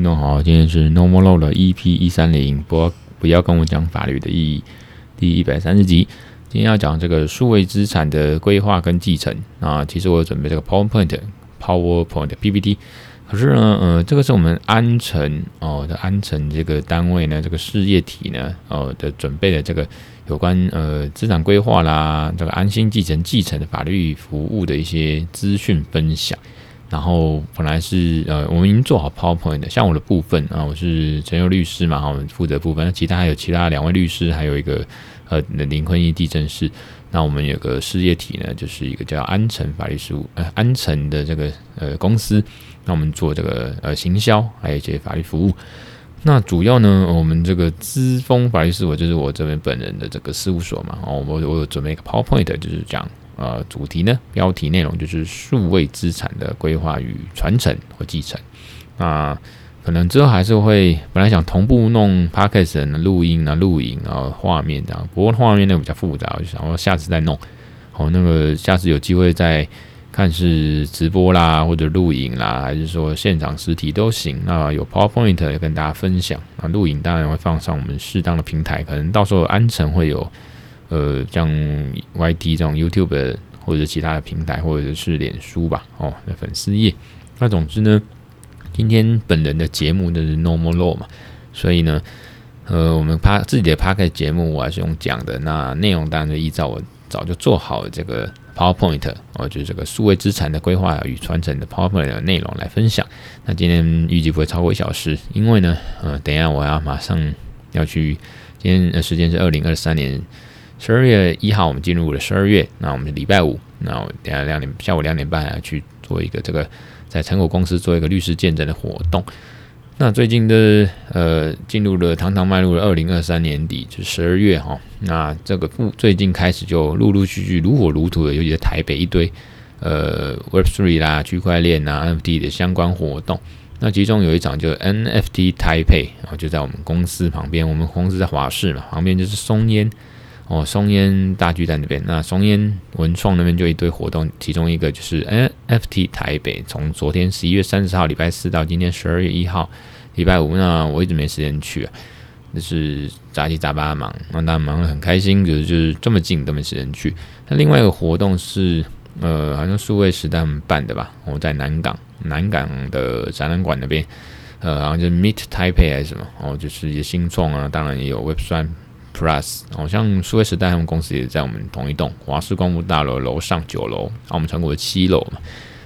听众好，今天是 Normal Law 的 EP 一三零，不不要跟我讲法律的意义，第一百三十集。今天要讲这个数位资产的规划跟继承啊，其实我准备这个 PowerPoint PowerPoint PPT，可是呢，呃，这个是我们安诚哦的安诚这个单位呢，这个事业体呢，哦的准备的这个有关呃资产规划啦，这个安心继承继承的法律服务的一些资讯分享。然后本来是呃，我们已经做好 PowerPoint 的，像我的部分啊，我是陈佑律师嘛，我们负责部分，那其他还有其他两位律师，还有一个呃林坤义地震师。那我们有个事业体呢，就是一个叫安诚法律事务呃安诚的这个呃公司，那我们做这个呃行销，还有一些法律服务。那主要呢，我们这个资丰法律事务就是我这边本人的这个事务所嘛，哦，我我有准备一个 PowerPoint，就是讲。呃，主题呢，标题内容就是数位资产的规划与传承或继承。那可能之后还是会，本来想同步弄 Podcast 的录音啊、录影啊、画面这样，不过画面那个比较复杂，我就想说下次再弄。好，那个下次有机会再看是直播啦，或者录影啦，还是说现场实体都行。那有 PowerPoint 也跟大家分享。那录影当然会放上我们适当的平台，可能到时候安城会有。呃，像 YT 这种 YouTube 或者其他的平台，或者是脸书吧，哦，那粉丝页。那总之呢，今天本人的节目就是 Normal Law 嘛，所以呢，呃，我们趴自己的 Podcast 节目我还是用讲的，那内容当然就依照我早就做好这个 PowerPoint，哦，就是这个数位资产的规划与传承的 PowerPoint 的内容来分享。那今天预计不会超过一小时，因为呢，呃，等一下我要马上要去，今天的时间是二零二三年。十二月一号，我们进入了十二月。那我们礼拜五，那我等下两点下午两点半啊去做一个这个在成果公司做一个律师见证的活动。那最近的呃，进入了堂堂迈入了二零二三年底，就十二月哈。那这个不最近开始就陆陆续续如火如荼的，尤其是台北一堆呃 Web Three 啦、区块链啊、NFT 的相关活动。那其中有一场就 NFT Taipei，然后就在我们公司旁边，我们公司在华视嘛，旁边就是松烟。哦，松烟大巨蛋那边，那松烟文创那边就一堆活动，其中一个就是 NFT 台北，从昨天十一月三十号礼拜四到今天十二月一号礼拜五，那我一直没时间去啊，就是杂七杂八忙，那当然忙得很开心，就是就是这么近都没时间去。那另外一个活动是，呃，好像数位时代办的吧，我在南港南港的展览馆那边，呃，然后就是 Meet Taipei 还是什么，哦，就是一些新创啊，当然也有 Web3。Plus，好像数位时代他们公司也在我们同一栋华视光复大楼楼上九楼，啊，我们成果的七楼嘛，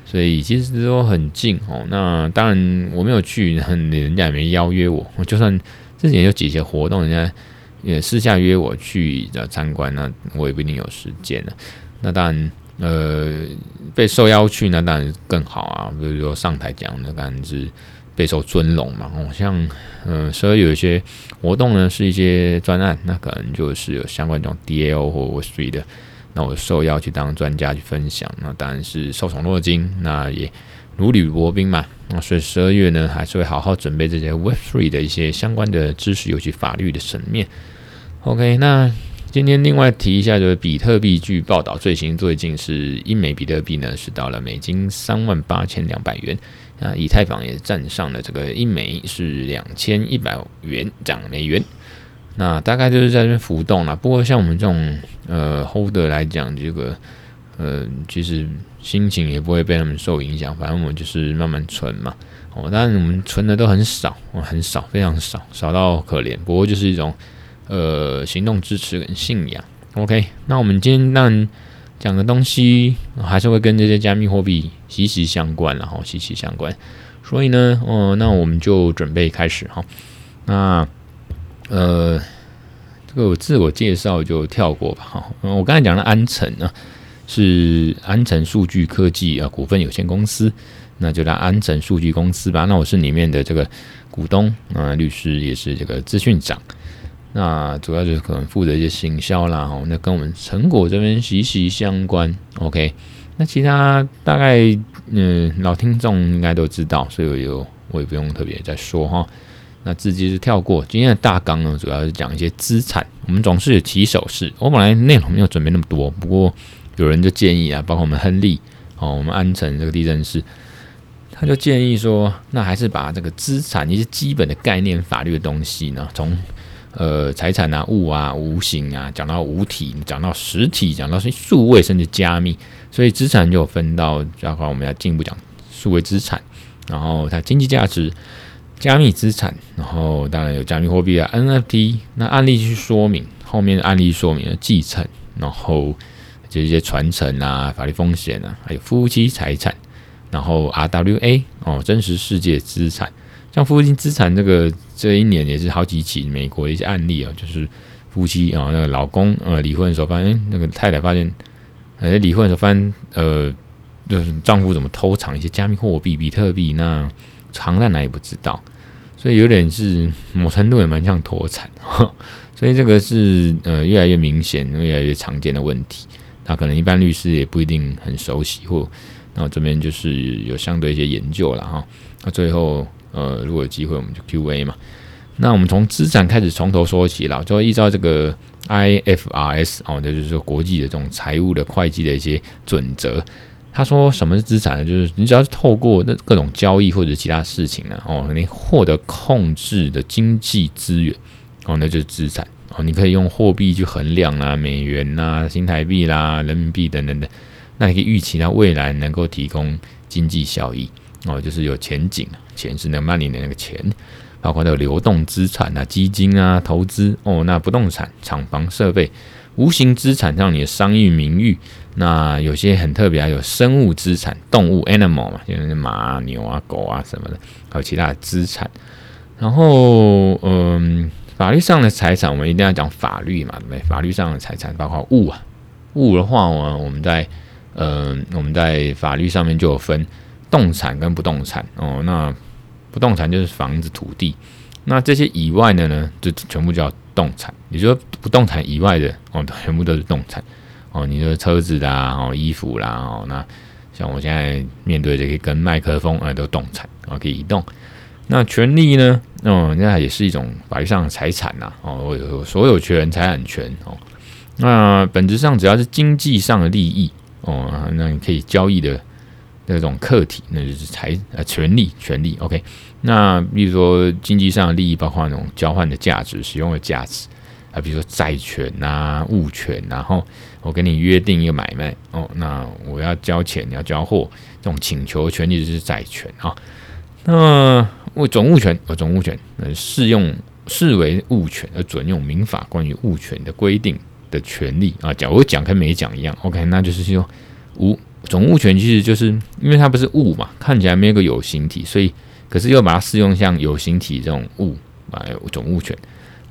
所以其实都很近哦。那当然我没有去，人家也没邀约我。我就算之前有几些活动，人家也私下约我去参观，那我也不一定有时间了。那当然，呃，被受邀去，那当然更好啊。比如说上台讲，那当然是。备受尊荣嘛，哦，像，嗯、所以有一些活动呢，是一些专案，那可能就是有相关这种 DAO 或 Web3 的，那我受邀去当专家去分享，那当然是受宠若惊，那也如履薄冰嘛，那所以十二月呢，还是会好好准备这些 Web3 的一些相关的知识，尤其法律的层面。OK，那今天另外提一下，就是比特币据报道最新最近是英美比特币呢是到了美金三万八千两百元。啊，以太坊也站上了这个一枚是两千一百元涨美元，那大概就是在这边浮动了。不过像我们这种呃 holder 来讲，这个呃其实心情也不会被他们受影响，反正我们就是慢慢存嘛。哦，当然我们存的都很少，哦，很少，非常少，少到可怜。不过就是一种呃行动支持跟信仰。OK，那我们今天当然。讲的东西还是会跟这些加密货币息息相关，然后息息相关。所以呢，哦、那我们就准备开始哈。那呃，这个我自我介绍就跳过吧。哈，我刚才讲的安诚呢，是安诚数据科技啊股份有限公司，那就叫安诚数据公司吧。那我是里面的这个股东啊，律师也是这个资讯长。那主要就是可能负责一些行销啦，吼，那跟我们成果这边息息相关。OK，那其他大概嗯老听众应该都知道，所以我就我也不用特别再说哈。那直接是跳过今天的大纲呢，主要是讲一些资产。我们总是有起手式，我本来内容没有准备那么多，不过有人就建议啊，包括我们亨利哦，我们安城这个地政士，他就建议说，那还是把这个资产一些基本的概念、法律的东西呢，从呃财产啊、物啊、无形啊，讲到无体，讲到实体，讲到数位，甚至加密。所以资产就分到，然后我们要进一步讲数位资产，然后它经济价值、加密资产，然后当然有加密货币啊、NFT。那案例去说明，后面的案例说明了继承，然后就一些传承啊、法律风险啊，还有夫妻财产。然后 RWA 哦，真实世界资产，像夫妻资产这个这一年也是好几起美国的一些案例啊，就是夫妻啊，那个老公呃离婚的时候发现那个太太发现，呃离婚的时候发现呃就是丈夫怎么偷藏一些加密货币比特币，那藏在哪也不知道，所以有点是某程度也蛮像脱产，所以这个是呃越来越明显、越来越常见的问题，那可能一般律师也不一定很熟悉或。那这边就是有相对一些研究了哈。那最后呃，如果有机会，我们就 Q&A 嘛。那我们从资产开始从头说起了，就依照这个 IFRS 哦，这就是说国际的这种财务的会计的一些准则。他说什么是资产呢？就是你只要是透过那各种交易或者其他事情呢，哦，你获得控制的经济资源哦，那就是资产哦。你可以用货币去衡量啊，美元呐、新台币啦、人民币等等等。那你可以预期它未来能够提供经济效益哦，就是有前景，钱是那个 money 的那个钱，包括那个流动资产啊、基金啊、投资哦，那不动产、厂房设备、无形资产，像你的商誉名誉，那有些很特别，还有生物资产，动物 animal 嘛，就是马啊、牛啊、狗啊什么的，还有其他的资产。然后，嗯，法律上的财产，我们一定要讲法律嘛，对不对？法律上的财产包括物啊，物的话，我我们在呃，我们在法律上面就有分动产跟不动产哦。那不动产就是房子、土地，那这些以外的呢，就全部叫动产。你说不动产以外的哦，全部都是动产哦。你说车子啦、哦衣服啦哦，那像我现在面对这个跟麦克风啊，都动产哦，可以移动。那权利呢？哦，那也是一种法律上的财产呐哦，有所有权、财产权哦。那本质上只要是经济上的利益。哦，那你可以交易的那种客体，那就是财呃权利权利。OK，那比如说经济上的利益，包括那种交换的价值、使用的价值啊，比如说债权啊、物权，然后我跟你约定一个买卖哦，那我要交钱，你要交货，这种请求权利就是债权啊。那为总物权，呃，总物权呃适用视为物权而准用民法关于物权的规定。的权利啊，讲我讲跟没讲一样，OK，那就是说无总物权其实就是因为它不是物嘛，看起来没有个有形体，所以可是又把它适用像有形体这种物啊，总物权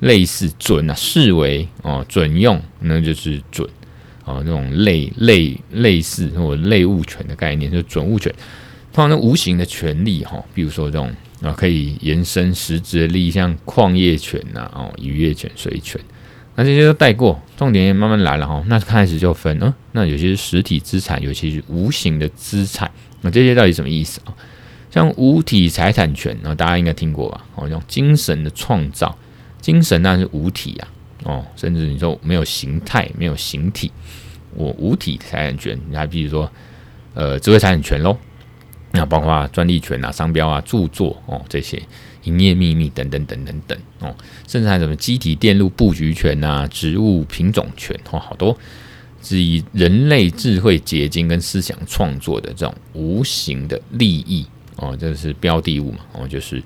类似准啊，视为哦准用，那就是准哦，这种类类类似或类物权的概念，就是准物权。通常那无形的权利哈，比如说这种啊，可以延伸实质的利益，像矿业权呐，哦，渔业权、水权。那这些都带过，重点也慢慢来了哈。那开始就分，嗯，那有些是实体资产，有些是无形的资产。那这些到底什么意思啊？像无体财产权，那大家应该听过吧？哦，这种精神的创造，精神那是无体啊，哦，甚至你说没有形态，没有形体，我无体财产权，你还比如说，呃，智慧财产权喽，那包括专利权啊、商标啊、著作哦这些。营业秘密等等等等等哦，甚至还有什么机体电路布局权啊、植物品种权哦，好多是以人类智慧结晶跟思想创作的这种无形的利益哦，这是标的物嘛哦，就是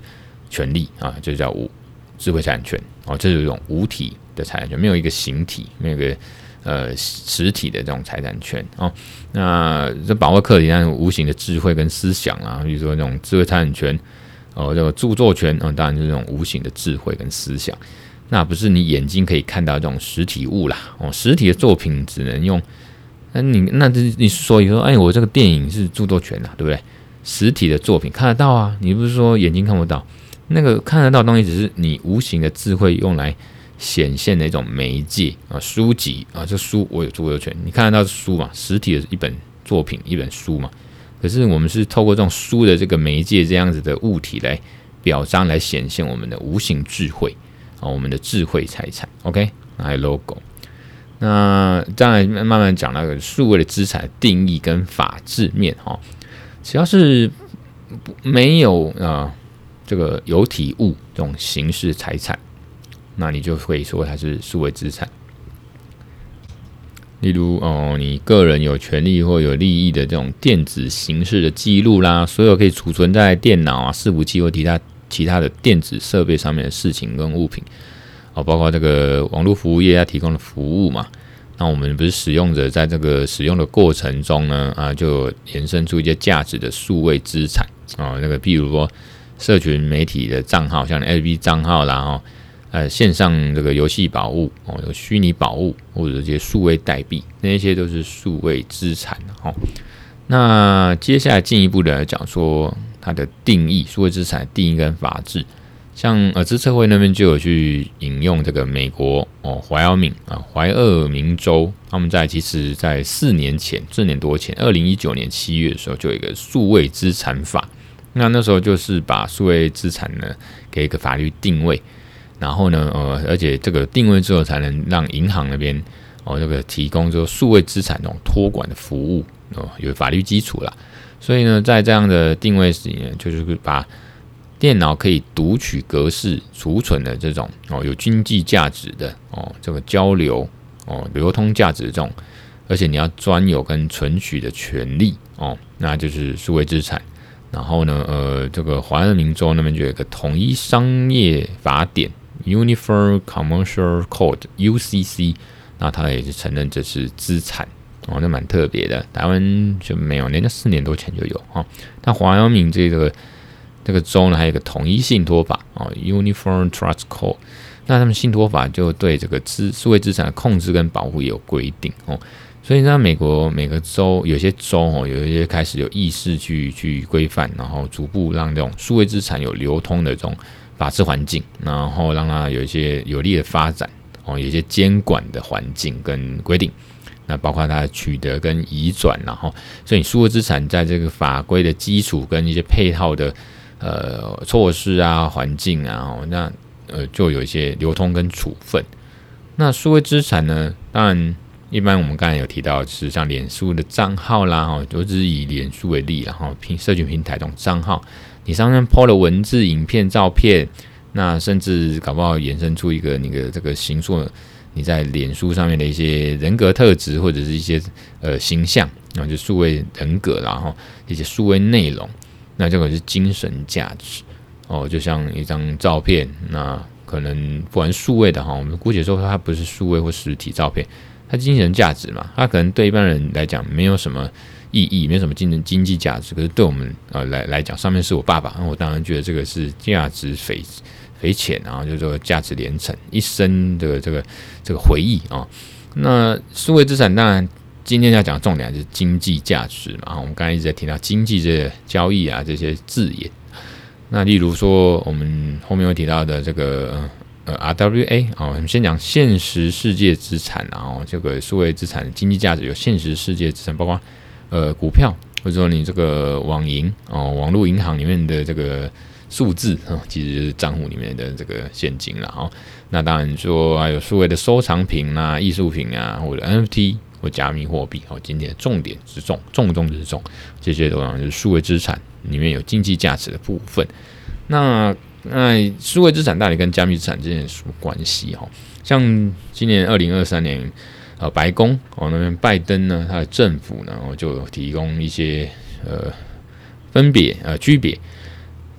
权利啊，就叫无智慧产权哦，这是一种无体的产权，没有一个形体，没有个呃实体的这种财产权哦。那这把握课题上无形的智慧跟思想啊，比如说那种智慧财产权。哦，这个著作权啊、当然就是这种无形的智慧跟思想，那不是你眼睛可以看到这种实体物啦。哦，实体的作品只能用，那你那这你所以说，哎，我这个电影是著作权啊，对不对？实体的作品看得到啊，你不是说眼睛看不到？那个看得到的东西，只是你无形的智慧用来显现的一种媒介啊，书籍啊，这书我有著作权，你看得到书嘛？实体的一本作品，一本书嘛。可是我们是透过这种书的这个媒介这样子的物体来表彰、来显现我们的无形智慧啊，我们的智慧财产。OK，还有 logo。那当然慢慢讲那个数位的资产定义跟法制面哈，只要是没有啊这个有体物这种形式财产，那你就会说它是数位资产。例如哦，你个人有权利或有利益的这种电子形式的记录啦，所有可以储存在电脑啊、伺服器或其他其他的电子设备上面的事情跟物品，哦，包括这个网络服务业它提供的服务嘛，那我们不是使用者在这个使用的过程中呢，啊，就延伸出一些价值的数位资产啊，那个譬如说社群媒体的账号，像 FB 账号啦，哦。呃，线上这个游戏宝物哦，有虚拟宝物或者这些数位代币，那些都是数位资产哦。那接下来进一步的来讲说它的定义，数位资产的定义跟法制，像呃资策会那边就有去引用这个美国哦怀俄明啊怀俄明州，他们在其实在四年前，四年多前，二零一九年七月的时候就有一个数位资产法，那那时候就是把数位资产呢给一个法律定位。然后呢，呃，而且这个定位之后，才能让银行那边哦，这个提供这个数位资产这种托管的服务哦，有法律基础了。所以呢，在这样的定位时呢，就是把电脑可以读取格式储存的这种哦，有经济价值的哦，这个交流哦，流通价值的这种，而且你要专有跟存取的权利哦，那就是数位资产。然后呢，呃，这个怀俄明州那边就有一个统一商业法典。Uniform Commercial Code（UCC），那他也是承认这是资产哦，那蛮特别的。台湾就没有，连着四年多前就有哈。那华阳明这个这个州呢，还有一个统一信托法哦，Uniform Trust Code。那他们信托法就对这个资数位资产的控制跟保护有规定哦。所以呢美国每个州有些州哦，有一些开始有意识去去规范，然后逐步让这种数位资产有流通的这种。法治环境，然后让它有一些有利的发展哦，有一些监管的环境跟规定，那包括它的取得跟移转，然后所以你数位资产在这个法规的基础跟一些配套的呃措施啊、环境啊，那呃就有一些流通跟处分。那数位资产呢，当然一般我们刚才有提到，是像脸书的账号啦，哈，都是以脸书为例，然后平社群平台这种账号。你上面抛了文字、影片、照片，那甚至搞不好衍生出一个你的这个形塑，你在脸书上面的一些人格特质或者是一些呃形象，然后就数位人格，然后一些数位内容，那这个是精神价值哦，就像一张照片，那可能不管数位的哈，我们姑且说它不是数位或实体照片，它精神价值嘛，它可能对一般人来讲没有什么。意义没什么经济经济价值，可是对我们呃来来讲，上面是我爸爸，那我当然觉得这个是价值匪匪浅啊，就是说价值连城，一生的这个这个回忆啊。那数位资产当然今天要讲的重点就是经济价值嘛，我们刚才一直在提到经济这些交易啊这些字眼。那例如说我们后面会提到的这个呃 RWA 啊，我们先讲现实世界资产，然后这个数位资产的经济价值有现实世界资产，包括。呃，股票或者说你这个网银哦，网络银行里面的这个数字啊，其实就是账户里面的这个现金了哦。那当然说还有数位的收藏品啊、艺术品啊，或者 NFT 或加密货币哦。今天的重点之重，重中之重，这些都是数位资产里面有经济价值的部分。那那数位资产到底跟加密资产之间有什么关系哦？像今年二零二三年。呃，白宫哦，那边拜登呢，他的政府呢，我就提供一些呃分别呃区别。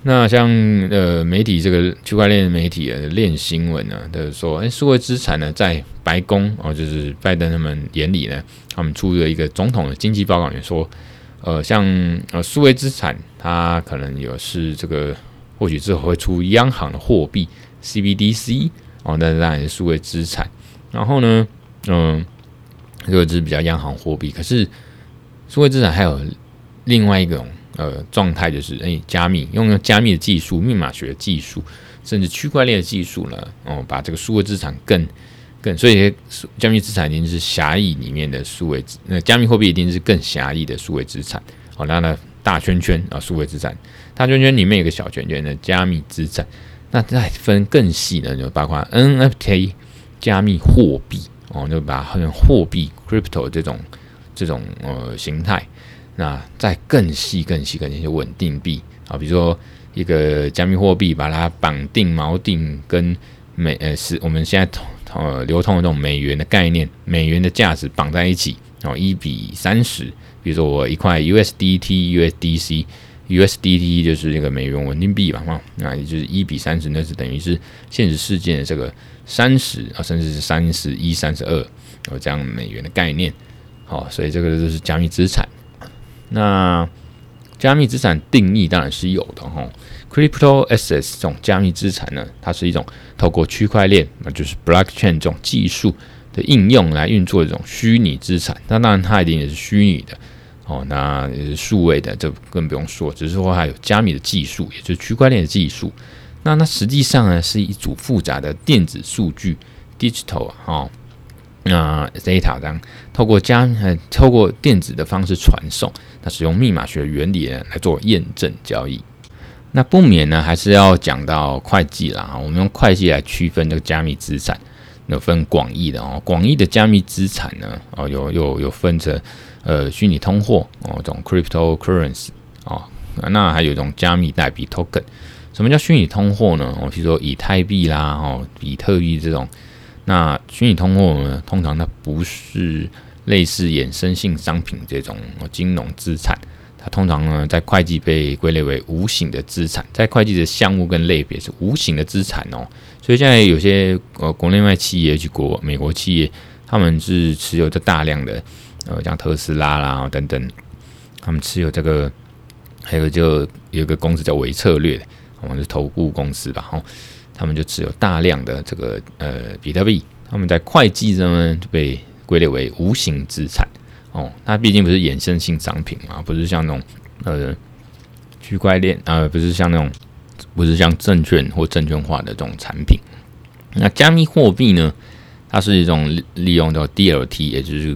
那像呃媒体这个区块链媒体的链新闻呢，就是说，哎，数位资产呢，在白宫哦，就是拜登他们眼里呢，他们出了一个总统的经济报告里面说，呃，像呃数位资产，它可能有是这个或许之后会出央行的货币 CBDC 哦，那当然是数位资产。然后呢，嗯。这个是比较央行货币，可是数位资产还有另外一种呃状态，就是哎加密，用加密的技术、密码学的技术，甚至区块链的技术呢，哦把这个数位资产更更，所以加密资产一定是狭义里面的数位，那加密货币一定是更狭义的数位资产。好，那呢大圈圈啊数位资产，大圈圈里面有个小圈圈的加密资产，那再分更细呢，就包括 NFT 加密货币。哦，就把它用货币 crypto 这种这种呃形态，那再更细、更细、更细，稳定币啊，比如说一个加密货币，把它绑定锚定跟美呃是我们现在呃流通的这种美元的概念，美元的价值绑在一起，哦，一比三十。比如说我一块 USDT、USDC。USDT 就是这个美元稳定币嘛，哈，那也就是一比三十，那是等于是现实世界的这个三十啊，甚至是三十一、三十二，有这样美元的概念，好，所以这个就是加密资产。那加密资产定义当然是有的哈，Crypto Assets 这种加密资产呢，它是一种透过区块链，那就是 Blockchain 这种技术的应用来运作的这种虚拟资产。那当然它一定也是虚拟的。哦，那数位的，就更不用说，只是说还有加密的技术，也就是区块链的技术。那那实际上呢，是一组复杂的电子数据 （digital） 啊，哦，那 data 这样透过加呃透过电子的方式传送，那使用密码学原理呢来做验证交易。那不免呢，还是要讲到会计啦。我们用会计来区分这个加密资产，有分广义的哦，广义的加密资产呢，哦有有有分成。呃，虚拟通货哦，这种 cryptocurrency 哦，那还有一种加密代币 token。什么叫虚拟通货呢？哦，比如说以太币啦，哦，比特币这种。那虚拟通货呢，通常它不是类似衍生性商品这种金融资产，它通常呢在会计被归类为无形的资产，在会计的项目跟类别是无形的资产哦。所以现在有些呃国内外企业，去国美国企业，他们是持有着大量的。呃，像特斯拉啦等等，他们持有这个，还有就有一个公司叫维策略，我们是投顾公司吧，哈，他们就持有大量的这个呃比特币，他们在会计上呢就被归类为无形资产哦，它毕竟不是衍生性商品嘛，不是像那种呃区块链啊，不是像那种不是像证券或证券化的这种产品。那加密货币呢，它是一种利用到 DLT，也就是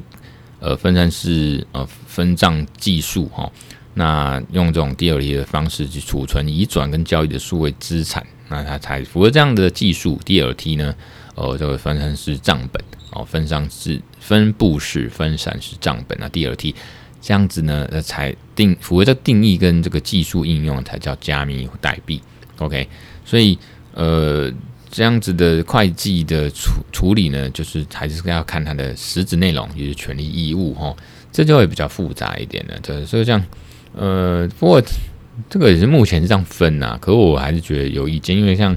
呃，分散式呃分账技术哈，那用这种 DLT 的方式去储存、移转跟交易的数位资产，那它才符合这样的技术。DLT 呢，呃，这个分散式账本哦，分散式分布式分散式账本啊，DLT 这样子呢，呃，才定符合这定义跟这个技术应用才叫加密代币。OK，所以呃。这样子的会计的处处理呢，就是还是要看它的实质内容，也就是权利义务哈，这就会比较复杂一点了。对，所以像，呃，不过这个也是目前是这样分呐，可我还是觉得有意见，因为像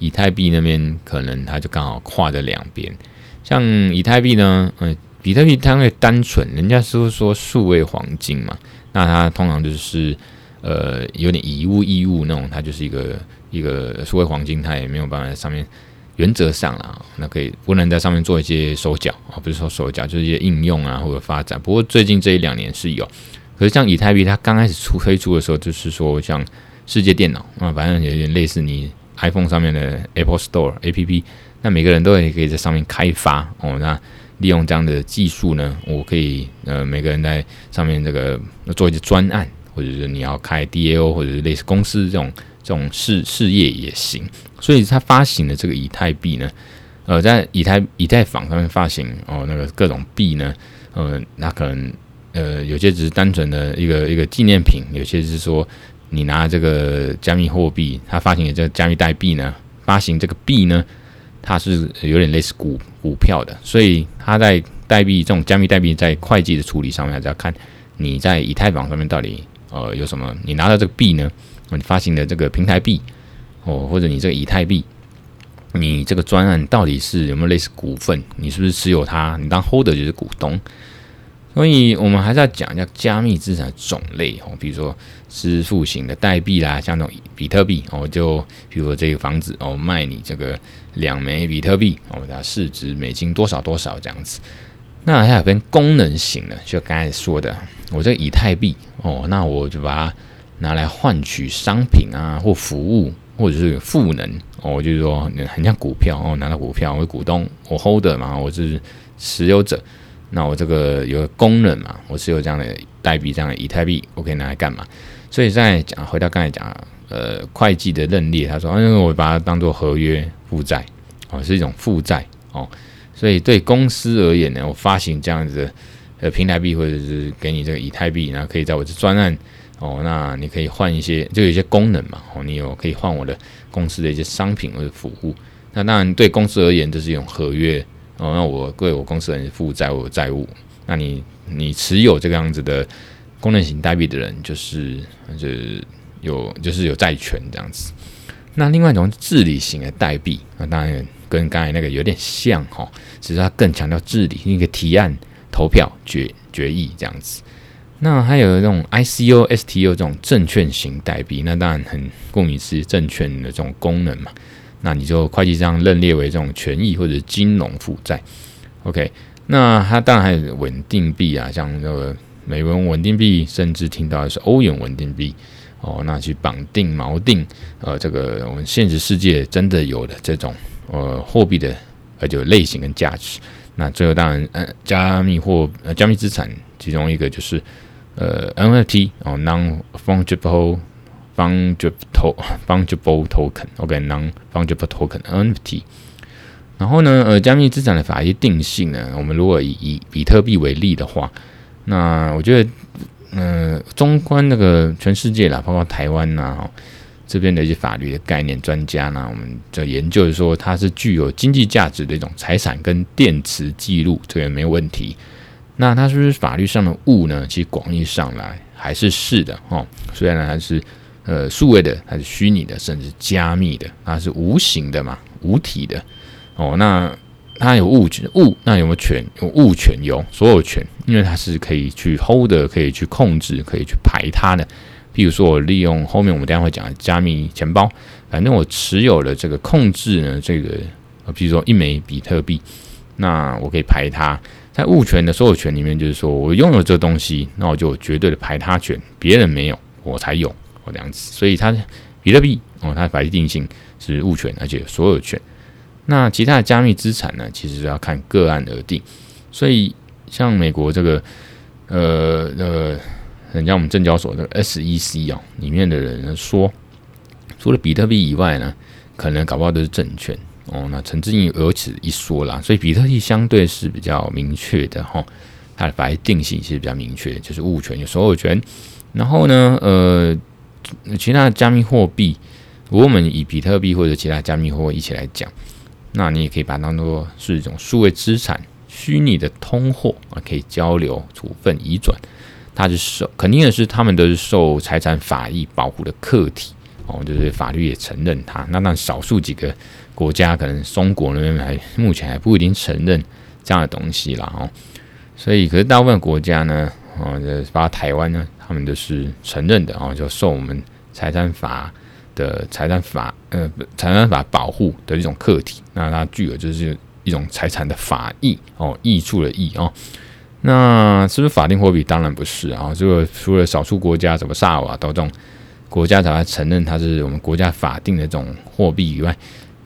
以太币那边可能它就刚好跨着两边，像以太币呢，嗯，比特币它会单纯，人家是说数位黄金嘛，那它通常就是呃有点以物易物那种，它就是一个。一个数位黄金，它也没有办法在上面，原则上啦，那可以不能在上面做一些手脚啊，不是说手脚，就是一些应用啊或者发展。不过最近这一两年是有，可是像以太币，它刚开始出推出的时候，就是说像世界电脑啊，反正有点类似你 iPhone 上面的 Apple Store APP，那每个人都也可以在上面开发哦。那利用这样的技术呢，我可以呃每个人在上面这个做一些专案，或者是你要开 DAO 或者是类似公司这种。这种事事业也行，所以他发行的这个以太币呢，呃，在以太以太坊上面发行哦，那个各种币呢，呃，那可能呃有些只是单纯的一个一个纪念品，有些是说你拿这个加密货币，它发行的这个加密代币呢，发行这个币呢，它是有点类似股股票的，所以它在代币这种加密代币在会计的处理上面，还是要看你在以太坊上面到底呃有什么，你拿到这个币呢？你发行的这个平台币哦，或者你这个以太币，你这个专案到底是有没有类似股份？你是不是持有它？你当 holder 就是股东。所以我们还是要讲一下加密资产的种类哦，比如说支付型的代币啦，像那种比特币哦，就比如说这个房子哦，卖你这个两枚比特币哦，它市值美金多少多少这样子。那还有跟功能型的，就刚才说的，我这个以太币哦，那我就把它。拿来换取商品啊，或服务，或者是赋能哦，就是说很像股票哦，拿到股票，我股东，我 holder 嘛，我是持有者，那我这个有个功能嘛，我持有这样的代币，这样的以太币，我可以拿来干嘛？所以再讲回到刚才讲，呃，会计的认列，他说，因为我把它当做合约负债哦，是一种负债哦，所以对公司而言呢，我发行这样子的呃平台币，或者是给你这个以太币，然后可以在我这专案。哦，那你可以换一些，就有一些功能嘛。哦，你有可以换我的公司的一些商品或者服务。那当然对公司而言，这是一种合约。哦，那我对我公司人负债，我有债务。那你你持有这个样子的功能型代币的人，就是就是有就是有债权这样子。那另外一种治理型的代币，那当然跟刚才那个有点像哈，只是它更强调治理，一个提案、投票、决决议这样子。那还有这种 ICO、STO 这种证券型代币，那当然很顾名思义，证券的这种功能嘛。那你就会计上认列为这种权益或者金融负债。OK，那它当然还有稳定币啊，像这个美元稳定币，甚至听到的是欧元稳定币哦。那去绑定锚定呃，这个我们现实世界真的有的这种呃货币的呃就类型跟价值。那最后当然呃加密货呃加密资产其中一个就是。呃，NFT 哦，non-fungible fungible fungible token，OK，non-fungible token，NFT。然后呢，呃，加密资产的法律定性呢，我们如果以以比特币为例的话，那我觉得，嗯、呃，纵观那个全世界啦，包括台湾呐、哦，这边的一些法律的概念专家呢，我们的研究说，它是具有经济价值的一种财产跟电磁记录，这个没有问题。那它是不是法律上的物呢？其实广义上来还是是的哦。虽然它是呃数位的，它是虚拟的，甚至加密的，它是无形的嘛，无体的哦。那它有物权物，那有没有权？有物权，有所有权，因为它是可以去 hold 的，可以去控制，可以去排它的。比如说，我利用后面我们等下会讲的加密钱包，反正我持有了这个控制呢，这个比如说一枚比特币，那我可以排它。在物权的所有权里面，就是说我拥有这东西，那我就有绝对的排他权，别人没有，我才有，哦这样子。所以它比特币哦，它法定性是物权，而且所有权。那其他的加密资产呢，其实要看个案而定。所以像美国这个呃呃，人家我们证交所的 SEC 哦，里面的人说，除了比特币以外呢，可能搞不好都是证券。哦，那陈志英有此一说啦，所以比特币相对是比较明确的哈，它的法律定性其实比较明确，就是物权有所有权。然后呢，呃，其他的加密货币，如果我们以比特币或者其他加密货币一起来讲，那你也可以把它当做是一种数位资产，虚拟的通货啊，可以交流、处分、移转，它是受肯定的是，他们都是受财产法益保护的客体哦，就是法律也承认它。那那少数几个。国家可能中国那边还目前还不一定承认这样的东西啦哦，所以可是大部分国家呢，哦，包括台湾呢，他们都是承认的哦，就受我们财产法的财产法呃财产法保护的一种客体，那它具有就是一种财产的法益哦，益处的益哦，那是不是法定货币？当然不是啊，这个除了少数国家，什么萨瓦多这种国家才会承认它是我们国家法定的这种货币以外。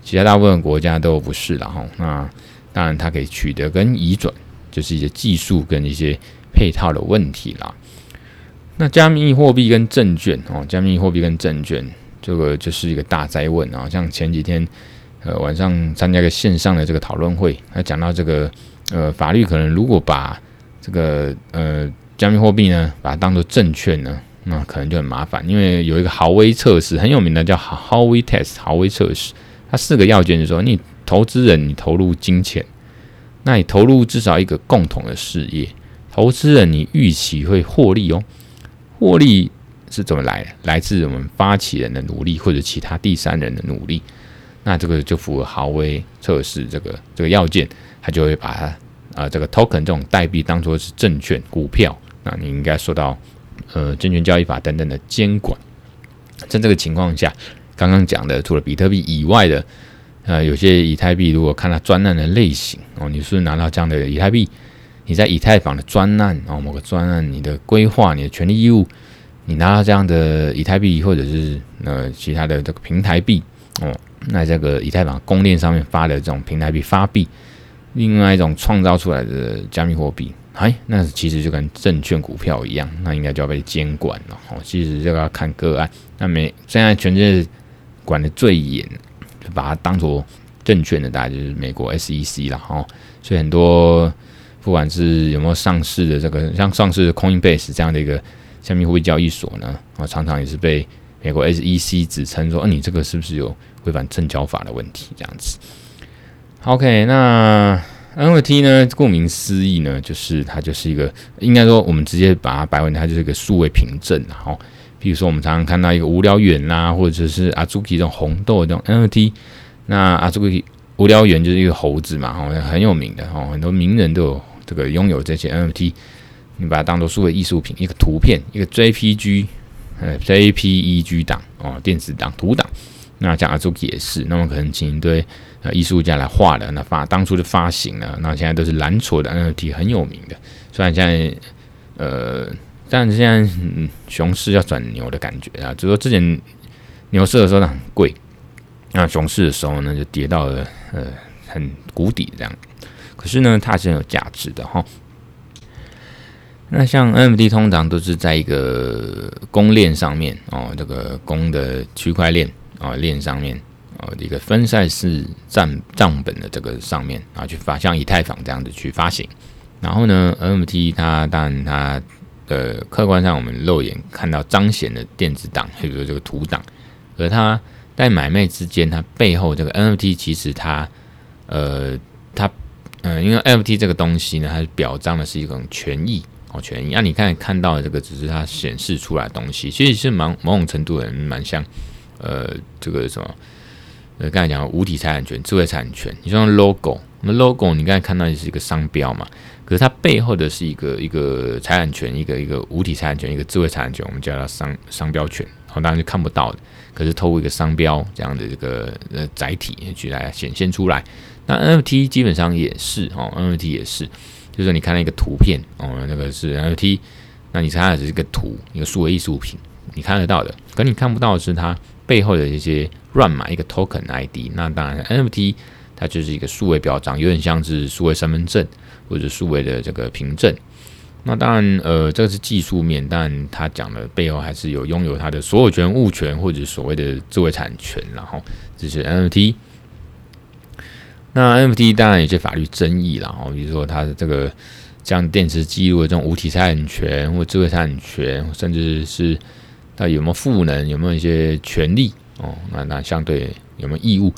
其他大部分国家都不是了哈，那当然它可以取得跟移转，就是一些技术跟一些配套的问题啦。那加密货币跟证券哦，加密货币跟证券这个就是一个大哉问啊。像前几天呃晚上参加一个线上的这个讨论会，他讲到这个呃法律可能如果把这个呃加密货币呢把它当做证券呢，那可能就很麻烦，因为有一个豪威测试很有名的叫豪威 test 豪威测试。它四个要件就是说，你投资人你投入金钱，那你投入至少一个共同的事业，投资人你预期会获利哦，获利是怎么来的？来自我们发起人的努力或者其他第三人的努力，那这个就符合豪威测试这个这个要件，他就会把它啊、这个 token 这种代币当作是证券股票，那你应该受到呃证券交易法等等的监管，在这个情况下。刚刚讲的，除了比特币以外的，呃，有些以太币，如果看它专案的类型哦，你是拿到这样的以太币？你在以太坊的专案哦，某个专案，你的规划、你的权利义务，你拿到这样的以太币，或者是呃其他的这个平台币哦，那这个以太坊公链上面发的这种平台币发币，另外一种创造出来的加密货币。哎，那其实就跟证券股票一样，那应该就要被监管了哦。其实这个要看个案，那每现在全世界。管得最严，就把它当做证券的，大概就是美国 SEC 了哈。所以很多不管是有没有上市的这个，像上市的 Coinbase 这样的一个加密货币交易所呢，啊，常常也是被美国 SEC 指称说，啊，你这个是不是有违反证交法的问题？这样子。OK，那 NFT 呢？顾名思义呢，就是它就是一个，应该说我们直接把它摆为它就是一个数位凭证。然后，比如说我们常常看到一个无聊猿啦，或者是阿朱奇这种红豆这种 NFT，那阿朱奇无聊猿就是一个猴子嘛，哦，很有名的哦，很多名人都有这个拥有这些 NFT。你把它当做数位艺术品，一个图片，一个 JPG，呃，JPEG 档哦，电子档、图档。那像 Azuki 也是，那么可能请一堆呃艺术家来画的，那发当初的发行呢，那现在都是蓝筹的 NFT 很有名的。虽然现在呃，但是现在嗯，熊市要转牛的感觉啊，只是说之前牛市的时候呢很贵，那熊市的时候呢就跌到了呃很谷底这样。可是呢，它是很有价值的哈。那像 NFT 通常都是在一个公链上面哦，这个公的区块链啊链上面哦，一个分散式账账本的这个上面啊去发，像以太坊这样子去发行。然后呢，NFT 它当然它呃客观上我们肉眼看到彰显的电子档，比如说这个图档，而它在买卖之间，它背后这个 NFT 其实它呃它呃，因为 NFT 这个东西呢，它表彰的是一种权益哦。权益，那、你看看到的这个只是它显示出来的东西，其实是蛮某种程度的蛮像，呃，这个什么，呃，刚才讲的无体财产权、智慧财产权。你说 logo，那 logo 你刚才看到的是一个商标嘛？可是它背后的是一个一个财产权，一个一个无体财产权，一个智慧财产权，我们叫它商商标权。我当然是看不到的，可是透过一个商标这样的这个呃载体去来显现出来。那 NFT 基本上也是哦，NFT 也是。就是你看到一个图片哦，那个是 NFT，那你猜的只是一个图，一个数位艺术品，你看得到的，可你看不到的是它背后的一些乱码，一个 token ID。那当然 NFT 它就是一个数位表章，有点像是数位身份证或者数位的这个凭证。那当然，呃，这个是技术面，但他讲的背后还是有拥有他的所有权、物权或者所谓的智慧产权，然后这是 NFT。那 NFT 当然有些法律争议啦，哦，比如说它的这个像电池记录的这种无体财产权或智慧财产权，甚至是它有没有赋能，有没有一些权利哦？那那相对有没有义务？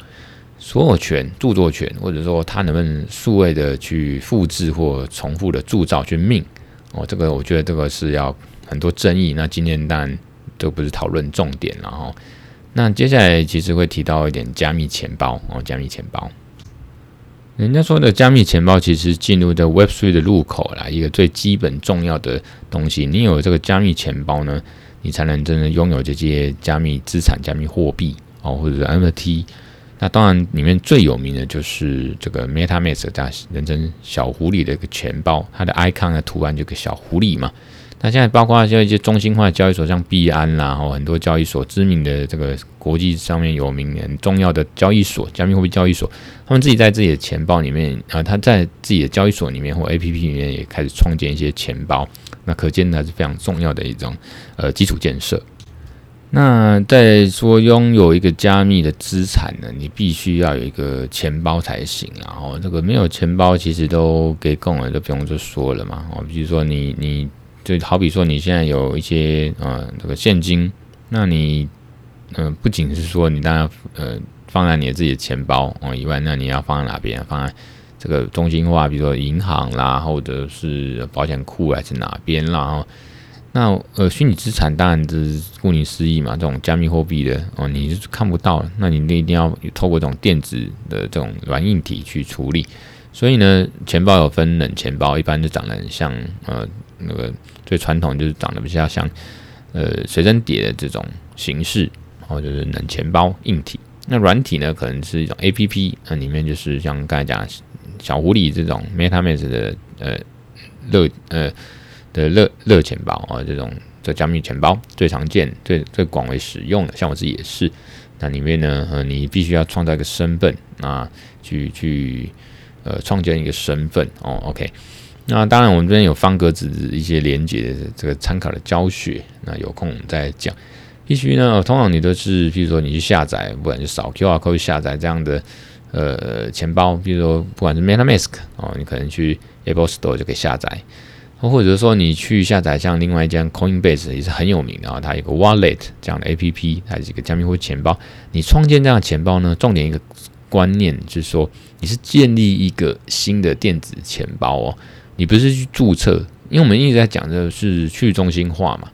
所有权、著作权，或者说它能不能数位的去复制或重复的铸造去命哦？这个我觉得这个是要很多争议。那今天当然这不是讨论重点，然后那接下来其实会提到一点加密钱包哦，加密钱包。人家说的加密钱包其实进入的 Web3 的入口啦，一个最基本重要的东西。你有这个加密钱包呢，你才能真的拥有这些加密资产、加密货币哦，或者是 MT。那当然，里面最有名的就是这个 MetaMask，大人称小狐狸的一个钱包，它的 icon 的图案就个小狐狸嘛。那现在包括像一些中心化的交易所，像币安啦，然后很多交易所知名的这个国际上面有名很重要的交易所，加密货币交易所，他们自己在自己的钱包里面啊，他在自己的交易所里面或 APP 里面也开始创建一些钱包，那可见它是非常重要的一种呃基础建设。那在说拥有一个加密的资产呢，你必须要有一个钱包才行，然后这个没有钱包其实都给供了，就不用就说了嘛，哦，比如说你你。就好比说，你现在有一些呃这个现金，那你嗯、不仅是说你当然呃放在你自己的钱包哦以外，那你要放在哪边？放在这个中心化，比如说银行啦，或者是保险库还是哪边啦？哦，那呃虚拟资产当然就是顾名思义嘛，这种加密货币的哦，你是看不到，那你一定要透过这种电子的这种软硬体去处理。所以呢，钱包有分冷钱包，一般就长得很像呃那个最传统就是长得比较像呃随身碟的这种形式，然后就是冷钱包硬体。那软体呢，可能是一种 APP，那里面就是像刚才讲小狐狸这种 MetaMask 的呃热呃的热热钱包啊，这种这加密钱包最常见、最最广为使用的，像我自己也是。那里面呢，呃，你必须要创造一个身份啊，去去。呃，创建一个身份哦，OK。那当然，我们这边有方格子一些连接的这个参考的教学，那有空我们再讲。必须呢，通常你都是，比如说你去下载，不管是扫 QR code 下载这样的呃钱包，比如说不管是 MetaMask 哦，你可能去 Apple Store 就可以下载。或者说你去下载像另外一家 Coinbase 也是很有名的啊，它有个 Wallet 这样的 APP，它是一个加密货币钱包。你创建这样的钱包呢，重点一个观念就是说，你是建立一个新的电子钱包哦，你不是去注册，因为我们一直在讲的是去中心化嘛，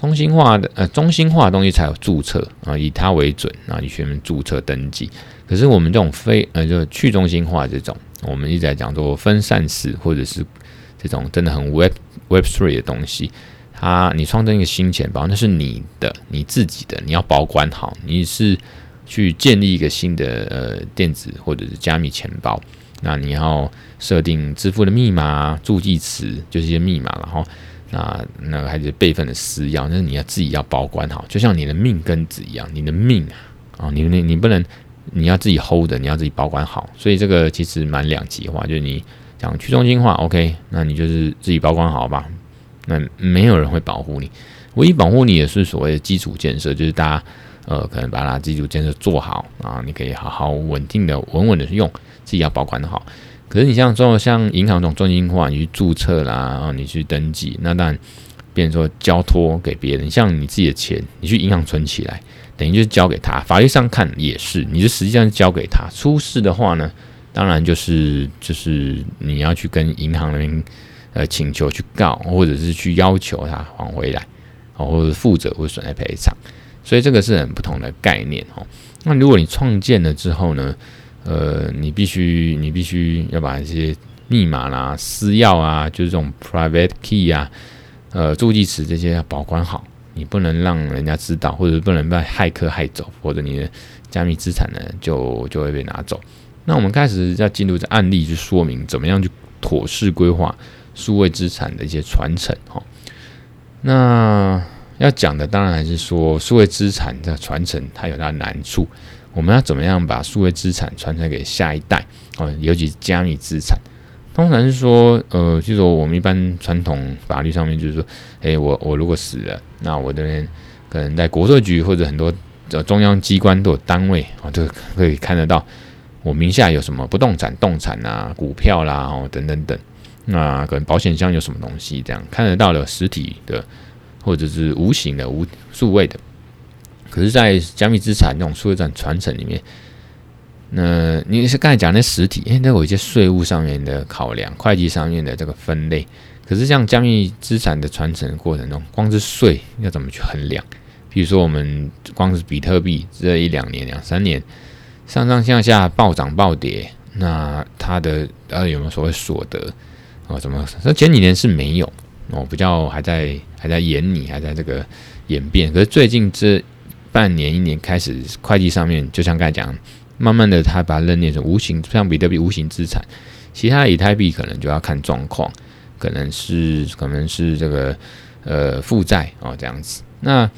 中心化的呃中心化的东西才有注册啊，以它为准，然后你全面注册登记。可是我们这种非呃就去中心化这种，我们一直在讲说分散式或者是。这种真的很 Web Web Three 的东西，它你创建一个新钱包，那是你的你自己的，你要保管好。你是去建立一个新的呃电子或者是加密钱包，那你要设定支付的密码、助记词，就是一些密码，然后那那个还是备份的私钥，那是你要自己要保管好，就像你的命根子一样，你的命啊，啊，你你你不能你要自己 hold 的，你要自己保管好。所以这个其实蛮两极化，就是你。讲去中心化，OK，那你就是自己保管好吧。那没有人会保护你，唯一保护你也是所谓的基础建设，就是大家呃可能把它基础建设做好啊，你可以好好稳定的、稳稳的用，自己要保管的好。可是你像说像银行这种中心化，你去注册啦，然后你去登记，那当然变成说交托给别人。像你自己的钱，你去银行存起来，等于就是交给他。法律上看也是，你就实际上交给他。出事的话呢？当然，就是就是你要去跟银行那边呃请求去告，或者是去要求他还回来，哦，或者负责或者损害赔偿，所以这个是很不同的概念哦。那如果你创建了之后呢，呃，你必须你必须要把一些密码啦、私钥啊，就是这种 private key 啊，呃，助记词这些要保管好，你不能让人家知道，或者是不能被骇客骇走，或者你的加密资产呢就就会被拿走。那我们开始要进入这案例去说明怎么样去妥适规划数位资产的一些传承哈。那要讲的当然还是说数位资产的传承它有它的难处，我们要怎么样把数位资产传承给下一代哦，尤其是加密资产。通常是说，呃，就是说我们一般传统法律上面就是说，诶，我我如果死了，那我这边可能在国税局或者很多中央机关都有单位啊，都可以看得到。我名下有什么不动产、动产啊、股票啦，哦，等等等，那可能保险箱有什么东西，这样看得到的实体的，或者是无形的、无数位的。可是，在加密资产这种数位资产传承里面，那你是刚才讲那实体，诶，那有一些税务上面的考量、会计上面的这个分类。可是，像加密资产的传承过程中，光是税要怎么去衡量？比如说，我们光是比特币这一两年、两三年。上上下下暴涨暴跌，那它的呃有没有所谓所得啊？怎么？那前几年是没有哦，比较还在还在演拟，还在这个演变。可是最近这半年一年开始，会计上面就像刚才讲，慢慢的它把它认定成无形，像比特币无形资产，其他的以太币可能就要看状况，可能是可能是这个呃负债哦这样子。那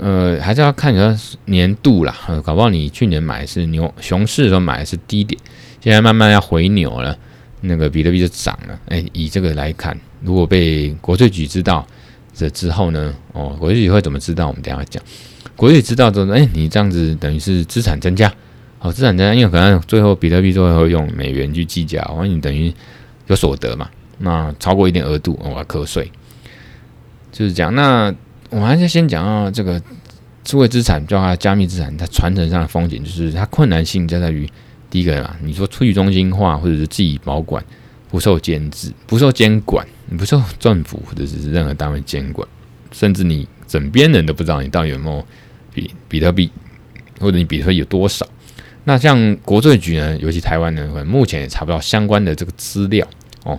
呃，还是要看你的年度啦，呃，搞不好你去年买是牛熊市的时候买的是低点，现在慢慢要回牛了，那个比特币就涨了。哎，以这个来看，如果被国税局知道这之后呢，哦，国税局会怎么知道？我们等下讲。国税知道之后，哎，你这样子等于是资产增加，哦，资产增加，因为可能最后比特币最后会用美元去计价，完你等于有所得嘛，那超过一定额度，我要课税，就是这样那。我们还是先讲到这个数位资产，叫它加密资产，它传承上的风险就是它困难性就在于第一个嘛，你说出去中心化或者是自己保管，不受监制、不受监管，你不受政府或者是任何单位监管，甚至你枕边人都不知道你到底有没有比比特币，或者你比特币有多少。那像国税局呢，尤其台湾呢，可能目前也查不到相关的这个资料哦。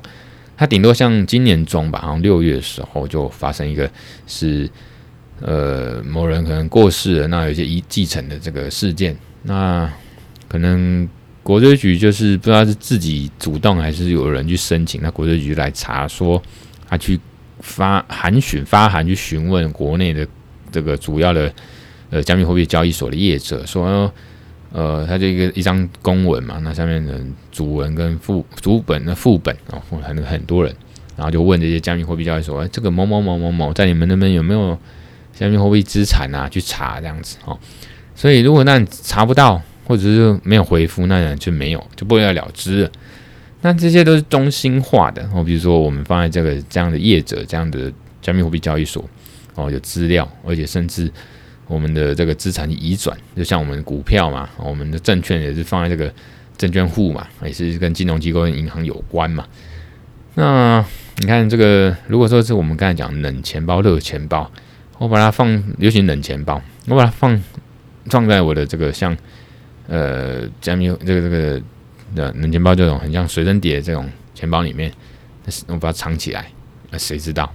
它顶多像今年中吧，好像六月的时候就发生一个是，呃，某人可能过世了，那有些遗继承的这个事件，那可能国税局就是不知道是自己主动还是有人去申请，那国税局来查说，他去发函询发函去询问国内的这个主要的呃加密货币交易所的业者说。呃，它就一个一张公文嘛，那上面的主文跟副主本的副本哦，很很多人，然后就问这些加密货币交易所，哎，这个某某某某某在你们那边有没有加密货币资产啊？去查这样子哦。所以如果那查不到，或者是没有回复，那就没有，就不了了之了。那这些都是中心化的哦，比如说我们放在这个这样的业者这样的加密货币交易所哦，有资料，而且甚至我们的这个资产移转，就像我们股票嘛，我们的证券也是放在这个证券户嘛，也是跟金融机构、跟银行有关嘛。那你看这个，如果说是我们刚才讲冷钱包、热钱包，我把它放，尤其冷钱包，我把它放放在我的这个像呃加密这个这个。的冷钱包这种很像随身碟这种钱包里面，我把它藏起来，那谁知道？